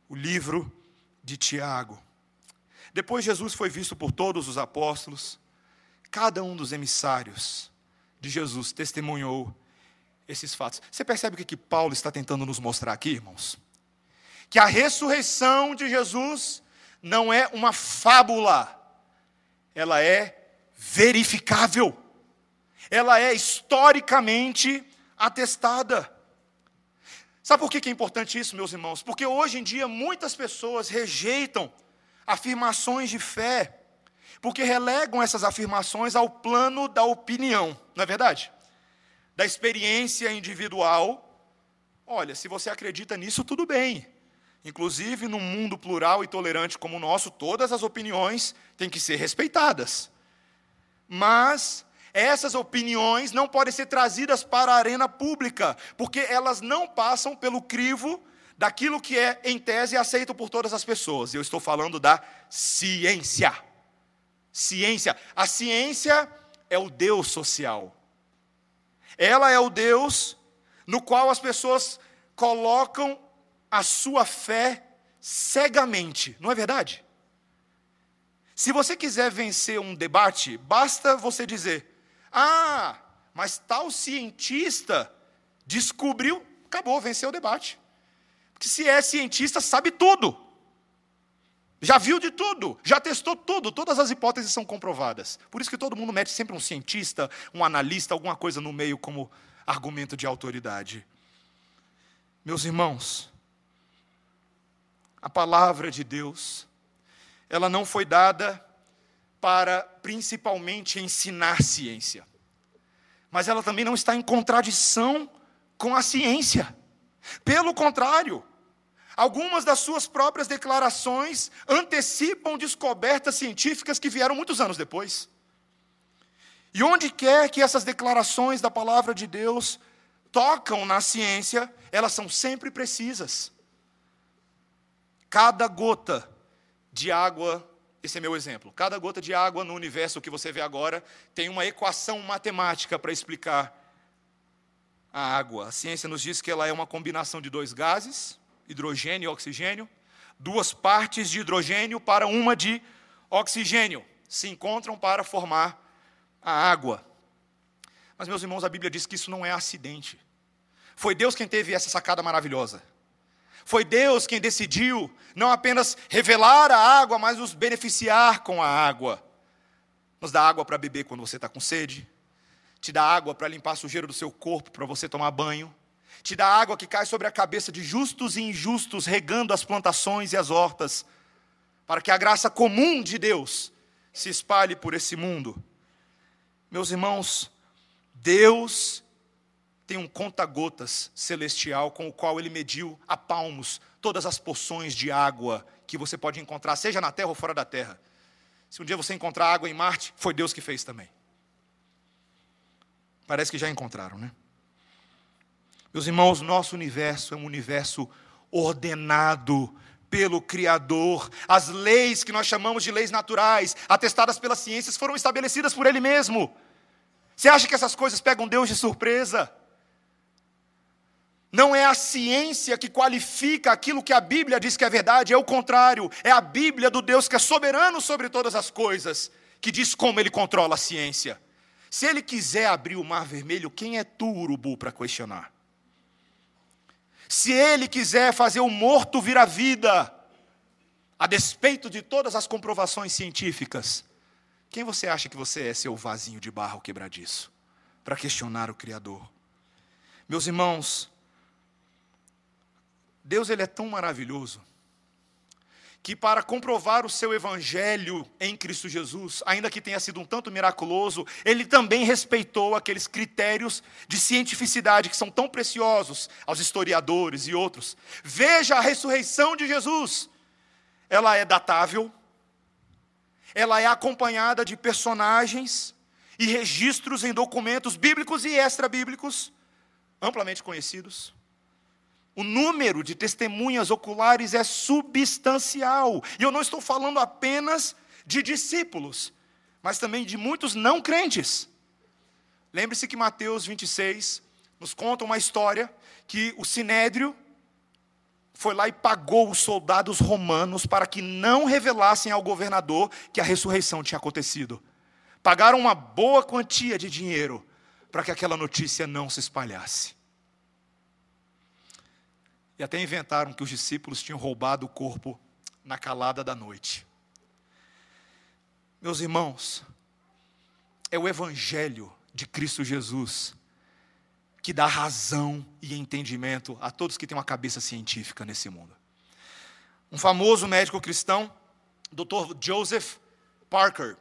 [SPEAKER 1] O livro de Tiago. Depois Jesus foi visto por todos os apóstolos, cada um dos emissários de Jesus testemunhou esses fatos. Você percebe o que, que Paulo está tentando nos mostrar aqui, irmãos? Que a ressurreição de Jesus não é uma fábula, ela é verificável, ela é historicamente atestada. Sabe por que é importante isso, meus irmãos? Porque hoje em dia muitas pessoas rejeitam afirmações de fé, porque relegam essas afirmações ao plano da opinião, não é verdade? Da experiência individual. Olha, se você acredita nisso, tudo bem. Inclusive, num mundo plural e tolerante como o nosso, todas as opiniões têm que ser respeitadas. Mas essas opiniões não podem ser trazidas para a arena pública, porque elas não passam pelo crivo daquilo que é, em tese, aceito por todas as pessoas. Eu estou falando da ciência. Ciência. A ciência é o Deus social. Ela é o Deus no qual as pessoas colocam a sua fé cegamente, não é verdade? Se você quiser vencer um debate, basta você dizer: ah, mas tal cientista descobriu, acabou, venceu o debate. Porque se é cientista, sabe tudo. Já viu de tudo, já testou tudo, todas as hipóteses são comprovadas. Por isso que todo mundo mete sempre um cientista, um analista, alguma coisa no meio como argumento de autoridade. Meus irmãos, a palavra de Deus, ela não foi dada para principalmente ensinar ciência. Mas ela também não está em contradição com a ciência. Pelo contrário, algumas das suas próprias declarações antecipam descobertas científicas que vieram muitos anos depois. E onde quer que essas declarações da palavra de Deus tocam na ciência, elas são sempre precisas. Cada gota de água esse é meu exemplo. Cada gota de água no universo que você vê agora tem uma equação matemática para explicar a água. A ciência nos diz que ela é uma combinação de dois gases, hidrogênio e oxigênio, duas partes de hidrogênio para uma de oxigênio se encontram para formar a água. Mas, meus irmãos, a Bíblia diz que isso não é acidente. Foi Deus quem teve essa sacada maravilhosa. Foi Deus quem decidiu não apenas revelar a água, mas nos beneficiar com a água. Nos dá água para beber quando você está com sede, te dá água para limpar a sujeira do seu corpo, para você tomar banho, te dá água que cai sobre a cabeça de justos e injustos, regando as plantações e as hortas, para que a graça comum de Deus se espalhe por esse mundo. Meus irmãos, Deus tem um conta-gotas celestial com o qual ele mediu a palmos todas as porções de água que você pode encontrar, seja na terra ou fora da terra. Se um dia você encontrar água em Marte, foi Deus que fez também. Parece que já encontraram, né? Meus irmãos, nosso universo é um universo ordenado pelo Criador. As leis que nós chamamos de leis naturais, atestadas pelas ciências, foram estabelecidas por Ele mesmo. Você acha que essas coisas pegam Deus de surpresa? Não é a ciência que qualifica aquilo que a Bíblia diz que é verdade, é o contrário. É a Bíblia do Deus que é soberano sobre todas as coisas, que diz como ele controla a ciência. Se ele quiser abrir o mar vermelho, quem é tu, urubu, para questionar? Se ele quiser fazer o morto vir à vida, a despeito de todas as comprovações científicas, quem você acha que você é, seu vasinho de barro quebradiço, para questionar o Criador? Meus irmãos, Deus ele é tão maravilhoso que para comprovar o seu evangelho em Cristo Jesus, ainda que tenha sido um tanto miraculoso, ele também respeitou aqueles critérios de cientificidade que são tão preciosos aos historiadores e outros. Veja a ressurreição de Jesus. Ela é datável. Ela é acompanhada de personagens e registros em documentos bíblicos e extra-bíblicos amplamente conhecidos. O número de testemunhas oculares é substancial. E eu não estou falando apenas de discípulos, mas também de muitos não crentes. Lembre-se que Mateus 26 nos conta uma história que o sinédrio foi lá e pagou os soldados romanos para que não revelassem ao governador que a ressurreição tinha acontecido. Pagaram uma boa quantia de dinheiro para que aquela notícia não se espalhasse. E até inventaram que os discípulos tinham roubado o corpo na calada da noite. Meus irmãos, é o Evangelho de Cristo Jesus que dá razão e entendimento a todos que têm uma cabeça científica nesse mundo. Um famoso médico cristão, Dr. Joseph Parker,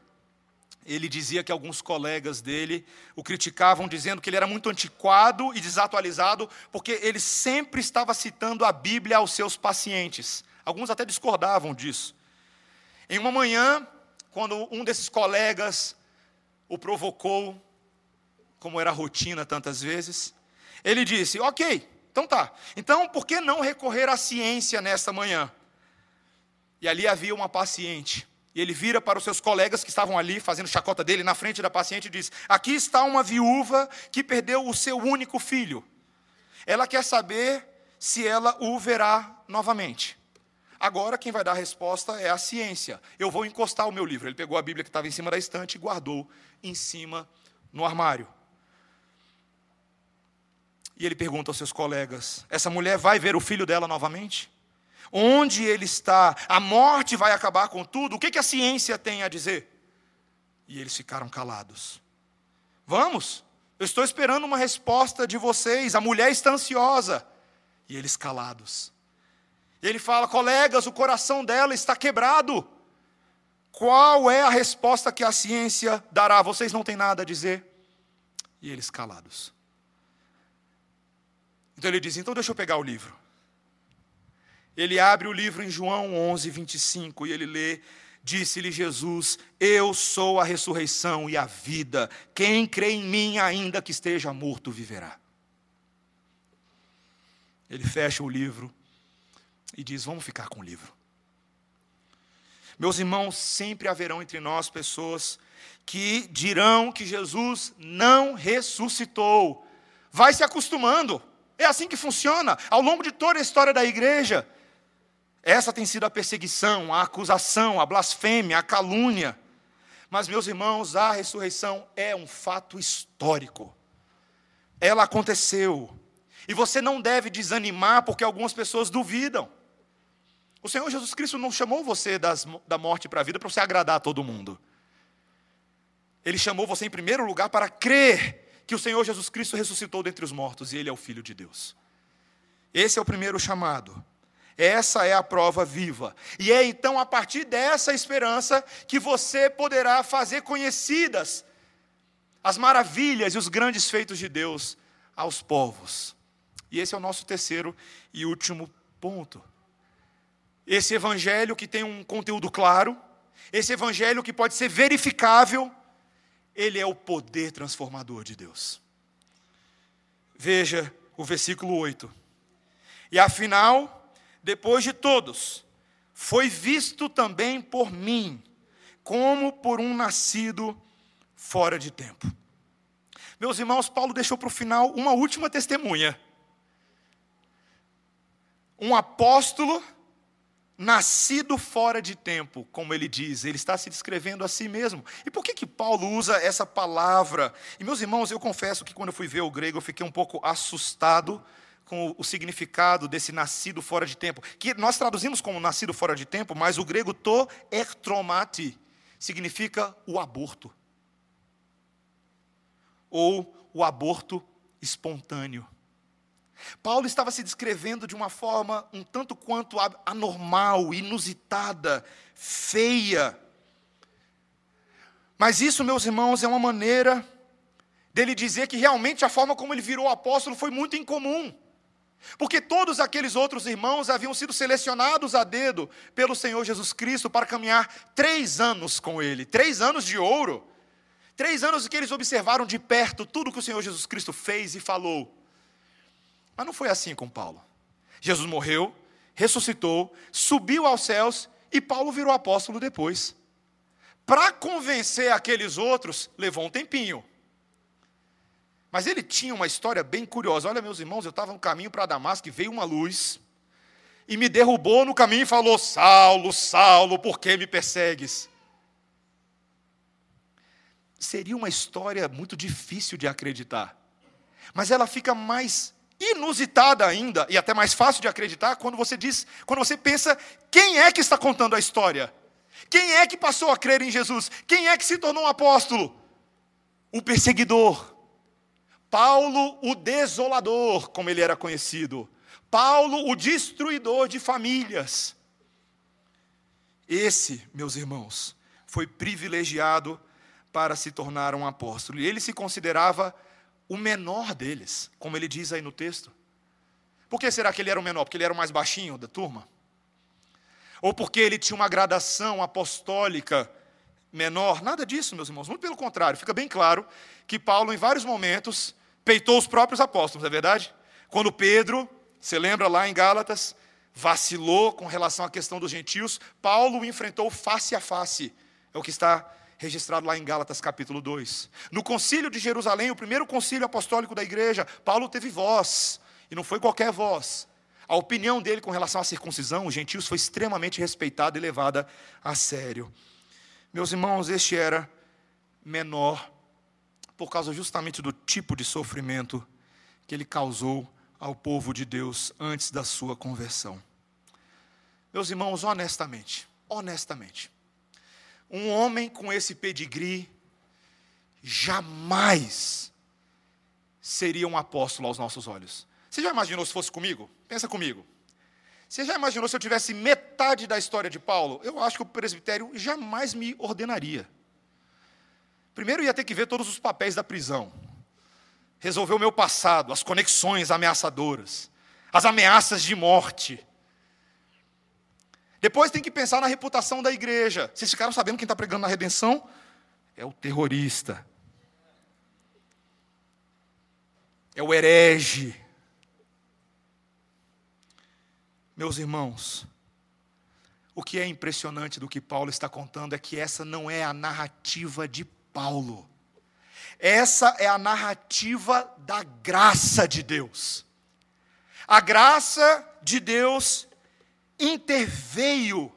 [SPEAKER 1] ele dizia que alguns colegas dele o criticavam, dizendo que ele era muito antiquado e desatualizado, porque ele sempre estava citando a Bíblia aos seus pacientes. Alguns até discordavam disso. Em uma manhã, quando um desses colegas o provocou, como era rotina tantas vezes, ele disse: Ok, então tá. Então por que não recorrer à ciência nesta manhã? E ali havia uma paciente e ele vira para os seus colegas que estavam ali fazendo chacota dele na frente da paciente e diz: Aqui está uma viúva que perdeu o seu único filho. Ela quer saber se ela o verá novamente. Agora quem vai dar a resposta é a ciência. Eu vou encostar o meu livro. Ele pegou a Bíblia que estava em cima da estante e guardou em cima no armário. E ele pergunta aos seus colegas: Essa mulher vai ver o filho dela novamente? Onde ele está, a morte vai acabar com tudo, o que, a ciência tem a dizer? E eles ficaram calados. Vamos, eu estou esperando uma resposta de vocês, a mulher está ansiosa. E eles calados. Ele fala: colegas, o coração dela está quebrado. Qual é a resposta que a ciência dará? Vocês não têm nada a dizer? E eles calados. Então ele diz: então deixa eu pegar o livro. Ele abre o livro em João 11, 25 e ele lê: Disse-lhe Jesus: Eu sou a ressurreição e a vida. Quem crê em mim, ainda que esteja morto, viverá. Ele fecha o livro e diz: Vamos ficar com o livro. Meus irmãos, sempre haverão entre nós pessoas que dirão que Jesus não ressuscitou. Vai se acostumando. É assim que funciona. Ao longo de toda a história da igreja, essa tem sido a perseguição, a acusação, a blasfêmia, a calúnia. Mas, meus irmãos, a ressurreição é um fato histórico. Ela aconteceu. E você não deve desanimar porque algumas pessoas duvidam. O Senhor Jesus Cristo não chamou você das, da morte para a vida para você agradar a todo mundo. Ele chamou você, em primeiro lugar, para crer que o Senhor Jesus Cristo ressuscitou dentre os mortos e Ele é o Filho de Deus. Esse é o primeiro chamado. Essa é a prova viva. E é então a partir dessa esperança que você poderá fazer conhecidas as maravilhas e os grandes feitos de Deus aos povos. E esse é o nosso terceiro e último ponto. Esse evangelho que tem um conteúdo claro, esse evangelho que pode ser verificável, ele é o poder transformador de Deus. Veja o versículo 8. E afinal, depois de todos, foi visto também por mim, como por um nascido fora de tempo. Meus irmãos, Paulo deixou para o final uma última testemunha. Um apóstolo nascido fora de tempo, como ele diz, ele está se descrevendo a si mesmo. E por que que Paulo usa essa palavra? E meus irmãos, eu confesso que quando eu fui ver o grego, eu fiquei um pouco assustado com o significado desse nascido fora de tempo, que nós traduzimos como nascido fora de tempo, mas o grego to ertromati significa o aborto. Ou o aborto espontâneo. Paulo estava se descrevendo de uma forma um tanto quanto anormal, inusitada, feia. Mas isso, meus irmãos, é uma maneira dele dizer que realmente a forma como ele virou apóstolo foi muito incomum. Porque todos aqueles outros irmãos haviam sido selecionados a dedo pelo Senhor Jesus Cristo para caminhar três anos com Ele, três anos de ouro, três anos que eles observaram de perto tudo que o Senhor Jesus Cristo fez e falou. Mas não foi assim com Paulo. Jesus morreu, ressuscitou, subiu aos céus e Paulo virou apóstolo depois. Para convencer aqueles outros, levou um tempinho. Mas ele tinha uma história bem curiosa. Olha, meus irmãos, eu estava no caminho para Damasco e veio uma luz e me derrubou no caminho e falou: Saulo, Saulo, por que me persegues? Seria uma história muito difícil de acreditar, mas ela fica mais inusitada ainda e até mais fácil de acreditar quando você diz, quando você pensa quem é que está contando a história? Quem é que passou a crer em Jesus? Quem é que se tornou um apóstolo? O perseguidor. Paulo, o desolador, como ele era conhecido. Paulo, o destruidor de famílias. Esse, meus irmãos, foi privilegiado para se tornar um apóstolo. E ele se considerava o menor deles, como ele diz aí no texto. Por que será que ele era o menor? Porque ele era o mais baixinho da turma? Ou porque ele tinha uma gradação apostólica menor? Nada disso, meus irmãos. Muito pelo contrário, fica bem claro que Paulo, em vários momentos, peitou os próprios apóstolos, é verdade? Quando Pedro, você lembra lá em Gálatas, vacilou com relação à questão dos gentios, Paulo o enfrentou face a face. É o que está registrado lá em Gálatas capítulo 2. No concílio de Jerusalém, o primeiro concílio apostólico da igreja, Paulo teve voz, e não foi qualquer voz. A opinião dele com relação à circuncisão, os gentios, foi extremamente respeitada e levada a sério. Meus irmãos, este era menor por causa justamente do tipo de sofrimento que ele causou ao povo de Deus antes da sua conversão. Meus irmãos, honestamente, honestamente, um homem com esse pedigree jamais seria um apóstolo aos nossos olhos. Você já imaginou se fosse comigo? Pensa comigo. Você já imaginou se eu tivesse metade da história de Paulo? Eu acho que o presbitério jamais me ordenaria. Primeiro ia ter que ver todos os papéis da prisão, resolver o meu passado, as conexões ameaçadoras, as ameaças de morte. Depois tem que pensar na reputação da igreja. Vocês ficaram sabendo quem está pregando na redenção? É o terrorista. É o herege. Meus irmãos, o que é impressionante do que Paulo está contando é que essa não é a narrativa de Paulo. Essa é a narrativa da graça de Deus. A graça de Deus interveio.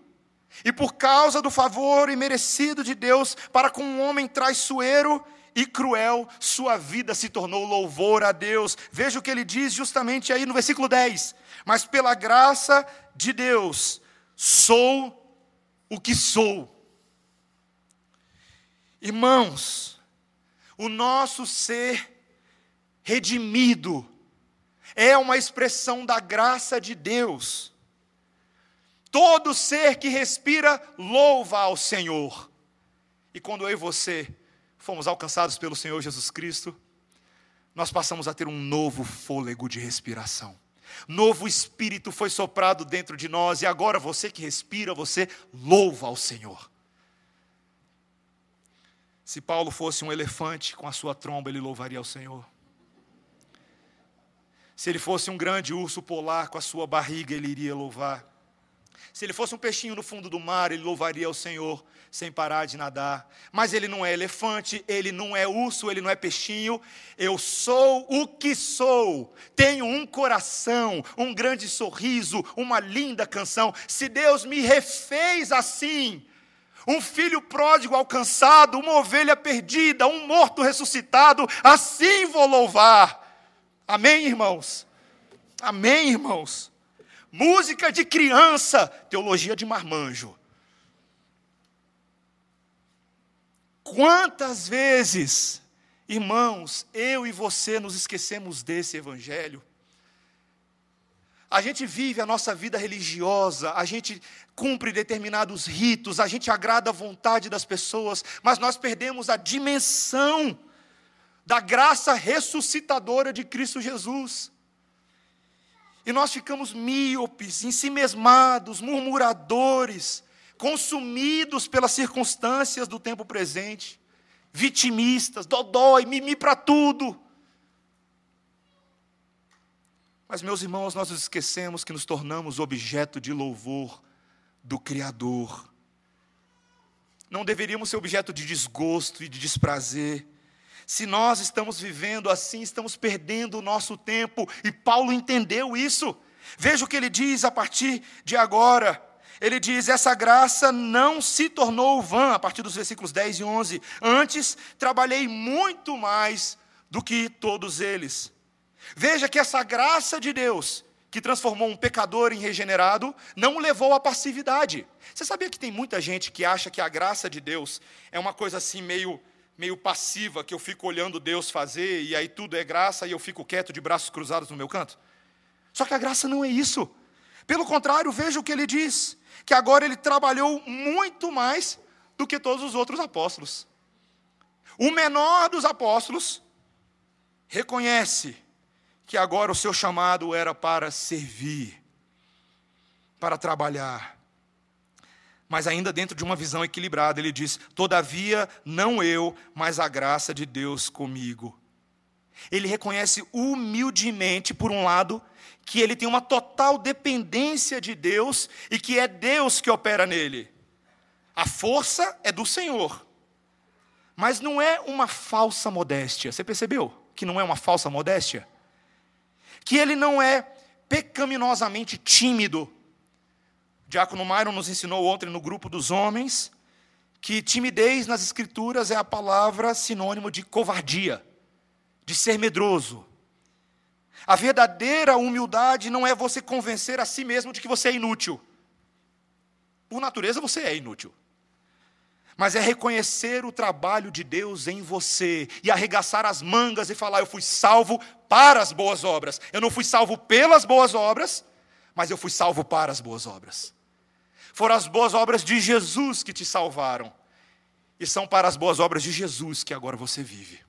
[SPEAKER 1] E por causa do favor imerecido de Deus para com um homem traiçoeiro e cruel, sua vida se tornou louvor a Deus. Veja o que ele diz justamente aí no versículo 10. Mas pela graça de Deus, sou o que sou. Irmãos, o nosso ser redimido é uma expressão da graça de Deus. Todo ser que respira louva ao Senhor. E quando eu e você fomos alcançados pelo Senhor Jesus Cristo, nós passamos a ter um novo fôlego de respiração. Novo espírito foi soprado dentro de nós e agora você que respira, você louva ao Senhor. Se Paulo fosse um elefante com a sua tromba, ele louvaria ao Senhor. Se ele fosse um grande urso polar com a sua barriga, ele iria louvar. Se ele fosse um peixinho no fundo do mar, ele louvaria o Senhor sem parar de nadar. Mas ele não é elefante, ele não é urso, ele não é peixinho. Eu sou o que sou. Tenho um coração, um grande sorriso, uma linda canção. Se Deus me refez assim, um filho pródigo alcançado, uma ovelha perdida, um morto ressuscitado, assim vou louvar. Amém, irmãos? Amém, irmãos? Música de criança, teologia de marmanjo. Quantas vezes, irmãos, eu e você nos esquecemos desse evangelho? A gente vive a nossa vida religiosa, a gente cumpre determinados ritos, a gente agrada a vontade das pessoas, mas nós perdemos a dimensão da graça ressuscitadora de Cristo Jesus. E nós ficamos míopes, ensimesmados, murmuradores, consumidos pelas circunstâncias do tempo presente, vitimistas, dodói, mimi para tudo. Mas, meus irmãos, nós nos esquecemos que nos tornamos objeto de louvor do Criador. Não deveríamos ser objeto de desgosto e de desprazer. Se nós estamos vivendo assim, estamos perdendo o nosso tempo, e Paulo entendeu isso. Veja o que ele diz a partir de agora. Ele diz: Essa graça não se tornou vã, a partir dos versículos 10 e 11. Antes, trabalhei muito mais do que todos eles. Veja que essa graça de Deus, que transformou um pecador em regenerado, não o levou à passividade. Você sabia que tem muita gente que acha que a graça de Deus é uma coisa assim meio meio passiva, que eu fico olhando Deus fazer e aí tudo é graça e eu fico quieto de braços cruzados no meu canto? Só que a graça não é isso. Pelo contrário, veja o que ele diz: que agora ele trabalhou muito mais do que todos os outros apóstolos. O menor dos apóstolos reconhece que agora o seu chamado era para servir, para trabalhar. Mas ainda dentro de uma visão equilibrada, ele diz: Todavia, não eu, mas a graça de Deus comigo. Ele reconhece humildemente, por um lado, que ele tem uma total dependência de Deus e que é Deus que opera nele. A força é do Senhor. Mas não é uma falsa modéstia. Você percebeu que não é uma falsa modéstia? que ele não é pecaminosamente tímido. Diácono Myron nos ensinou ontem no grupo dos homens que timidez nas Escrituras é a palavra sinônimo de covardia, de ser medroso. A verdadeira humildade não é você convencer a si mesmo de que você é inútil. Por natureza, você é inútil mas é reconhecer o trabalho de Deus em você e arregaçar as mangas e falar: Eu fui salvo para as boas obras. Eu não fui salvo pelas boas obras, mas eu fui salvo para as boas obras. Foram as boas obras de Jesus que te salvaram, e são para as boas obras de Jesus que agora você vive.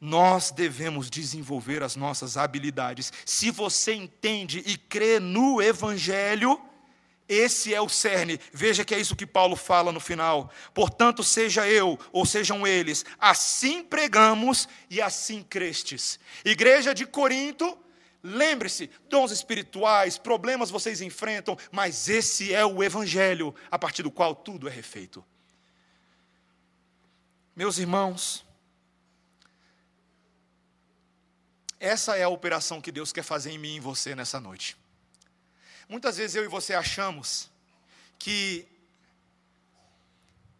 [SPEAKER 1] Nós devemos desenvolver as nossas habilidades. Se você entende e crê no Evangelho, esse é o cerne. Veja que é isso que Paulo fala no final. Portanto, seja eu ou sejam eles, assim pregamos e assim crestes. Igreja de Corinto, lembre-se, dons espirituais, problemas vocês enfrentam, mas esse é o evangelho a partir do qual tudo é refeito. Meus irmãos, essa é a operação que Deus quer fazer em mim e em você nessa noite. Muitas vezes eu e você achamos que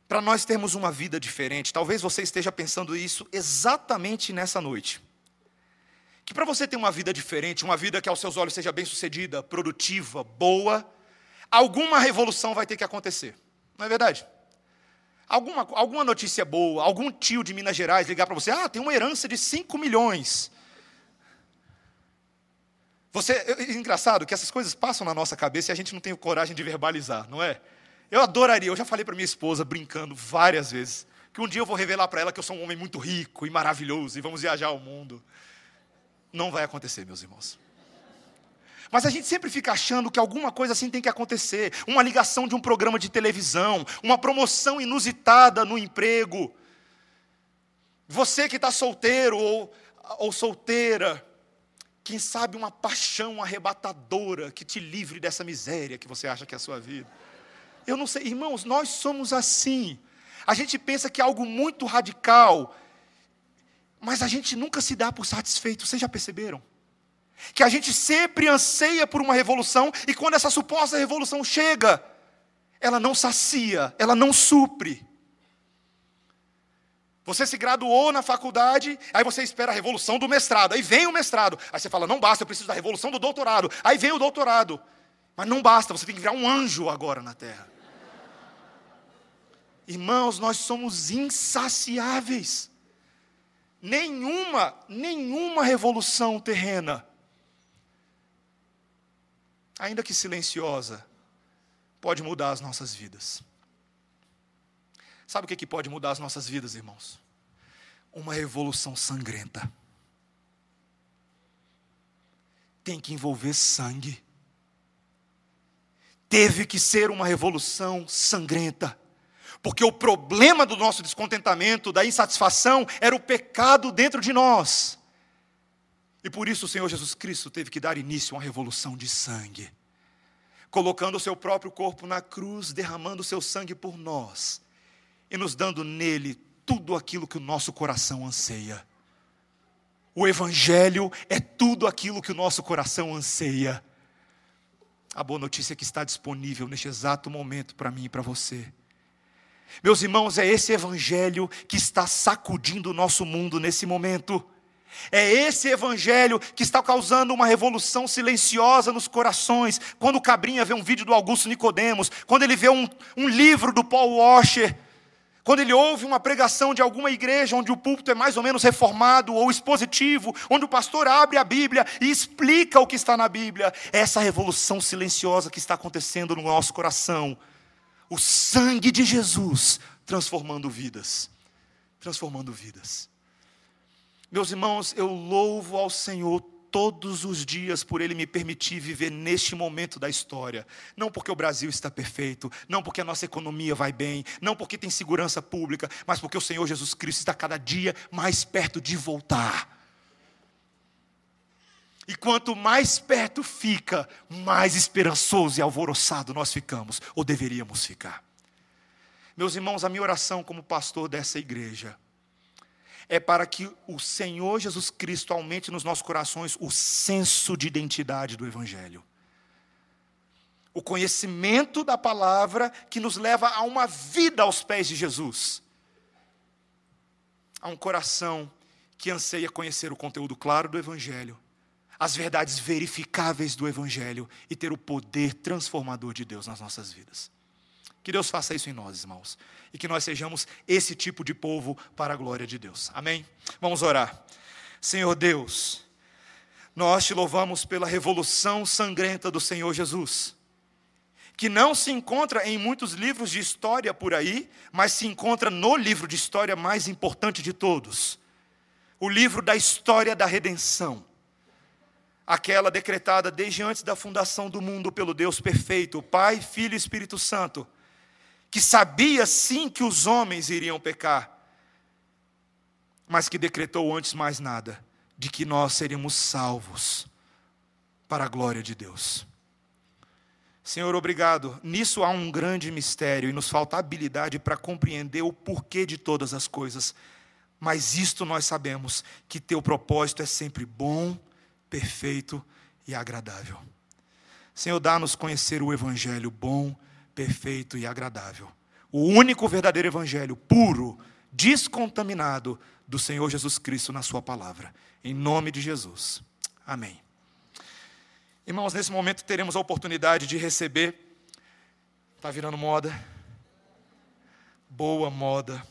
[SPEAKER 1] para nós termos uma vida diferente, talvez você esteja pensando isso exatamente nessa noite. Que para você ter uma vida diferente, uma vida que aos seus olhos seja bem-sucedida, produtiva, boa, alguma revolução vai ter que acontecer. Não é verdade? Alguma, alguma notícia boa, algum tio de Minas Gerais ligar para você, ah, tem uma herança de 5 milhões. Você, é engraçado que essas coisas passam na nossa cabeça e a gente não tem coragem de verbalizar, não é? Eu adoraria, eu já falei para minha esposa, brincando várias vezes, que um dia eu vou revelar para ela que eu sou um homem muito rico e maravilhoso e vamos viajar ao mundo. Não vai acontecer, meus irmãos. Mas a gente sempre fica achando que alguma coisa assim tem que acontecer. Uma ligação de um programa de televisão, uma promoção inusitada no emprego. Você que está solteiro ou, ou solteira, quem sabe uma paixão arrebatadora que te livre dessa miséria que você acha que é a sua vida. Eu não sei, irmãos, nós somos assim. A gente pensa que é algo muito radical, mas a gente nunca se dá por satisfeito. Vocês já perceberam? Que a gente sempre anseia por uma revolução e quando essa suposta revolução chega, ela não sacia, ela não supre. Você se graduou na faculdade, aí você espera a revolução do mestrado, aí vem o mestrado, aí você fala, não basta, eu preciso da revolução do doutorado, aí vem o doutorado, mas não basta, você tem que virar um anjo agora na terra. Irmãos, nós somos insaciáveis. Nenhuma, nenhuma revolução terrena, ainda que silenciosa, pode mudar as nossas vidas. Sabe o que, que pode mudar as nossas vidas, irmãos? Uma revolução sangrenta. Tem que envolver sangue. Teve que ser uma revolução sangrenta. Porque o problema do nosso descontentamento, da insatisfação, era o pecado dentro de nós. E por isso o Senhor Jesus Cristo teve que dar início a uma revolução de sangue, colocando o seu próprio corpo na cruz, derramando o seu sangue por nós, e nos dando nele tudo aquilo que o nosso coração anseia. O Evangelho é tudo aquilo que o nosso coração anseia. A boa notícia é que está disponível neste exato momento para mim e para você. Meus irmãos, é esse Evangelho que está sacudindo o nosso mundo nesse momento. É esse evangelho que está causando uma revolução silenciosa nos corações. Quando o Cabrinha vê um vídeo do Augusto Nicodemos, quando ele vê um, um livro do Paul Washer, quando ele ouve uma pregação de alguma igreja onde o púlpito é mais ou menos reformado ou expositivo, onde o pastor abre a Bíblia e explica o que está na Bíblia, é essa revolução silenciosa que está acontecendo no nosso coração. O sangue de Jesus transformando vidas. Transformando vidas. Meus irmãos, eu louvo ao Senhor todos os dias por Ele me permitir viver neste momento da história. Não porque o Brasil está perfeito, não porque a nossa economia vai bem, não porque tem segurança pública, mas porque o Senhor Jesus Cristo está cada dia mais perto de voltar. E quanto mais perto fica, mais esperançoso e alvoroçado nós ficamos, ou deveríamos ficar. Meus irmãos, a minha oração como pastor dessa igreja é para que o Senhor Jesus Cristo aumente nos nossos corações o senso de identidade do Evangelho. O conhecimento da palavra que nos leva a uma vida aos pés de Jesus. A um coração que anseia conhecer o conteúdo claro do Evangelho, as verdades verificáveis do Evangelho e ter o poder transformador de Deus nas nossas vidas. Que Deus faça isso em nós, irmãos. E que nós sejamos esse tipo de povo para a glória de Deus. Amém? Vamos orar. Senhor Deus, nós te louvamos pela revolução sangrenta do Senhor Jesus, que não se encontra em muitos livros de história por aí, mas se encontra no livro de história mais importante de todos o livro da história da redenção aquela decretada desde antes da fundação do mundo pelo Deus perfeito, Pai, Filho e Espírito Santo que sabia sim que os homens iriam pecar, mas que decretou antes mais nada, de que nós seríamos salvos para a glória de Deus. Senhor, obrigado. Nisso há um grande mistério e nos falta habilidade para compreender o porquê de todas as coisas. Mas isto nós sabemos: que teu propósito é sempre bom, perfeito e agradável. Senhor, dá-nos conhecer o Evangelho bom, perfeito e agradável. O único verdadeiro evangelho puro, descontaminado do Senhor Jesus Cristo na Sua palavra. Em nome de Jesus. Amém. Irmãos, nesse momento teremos a oportunidade de receber. Está virando moda. Boa moda.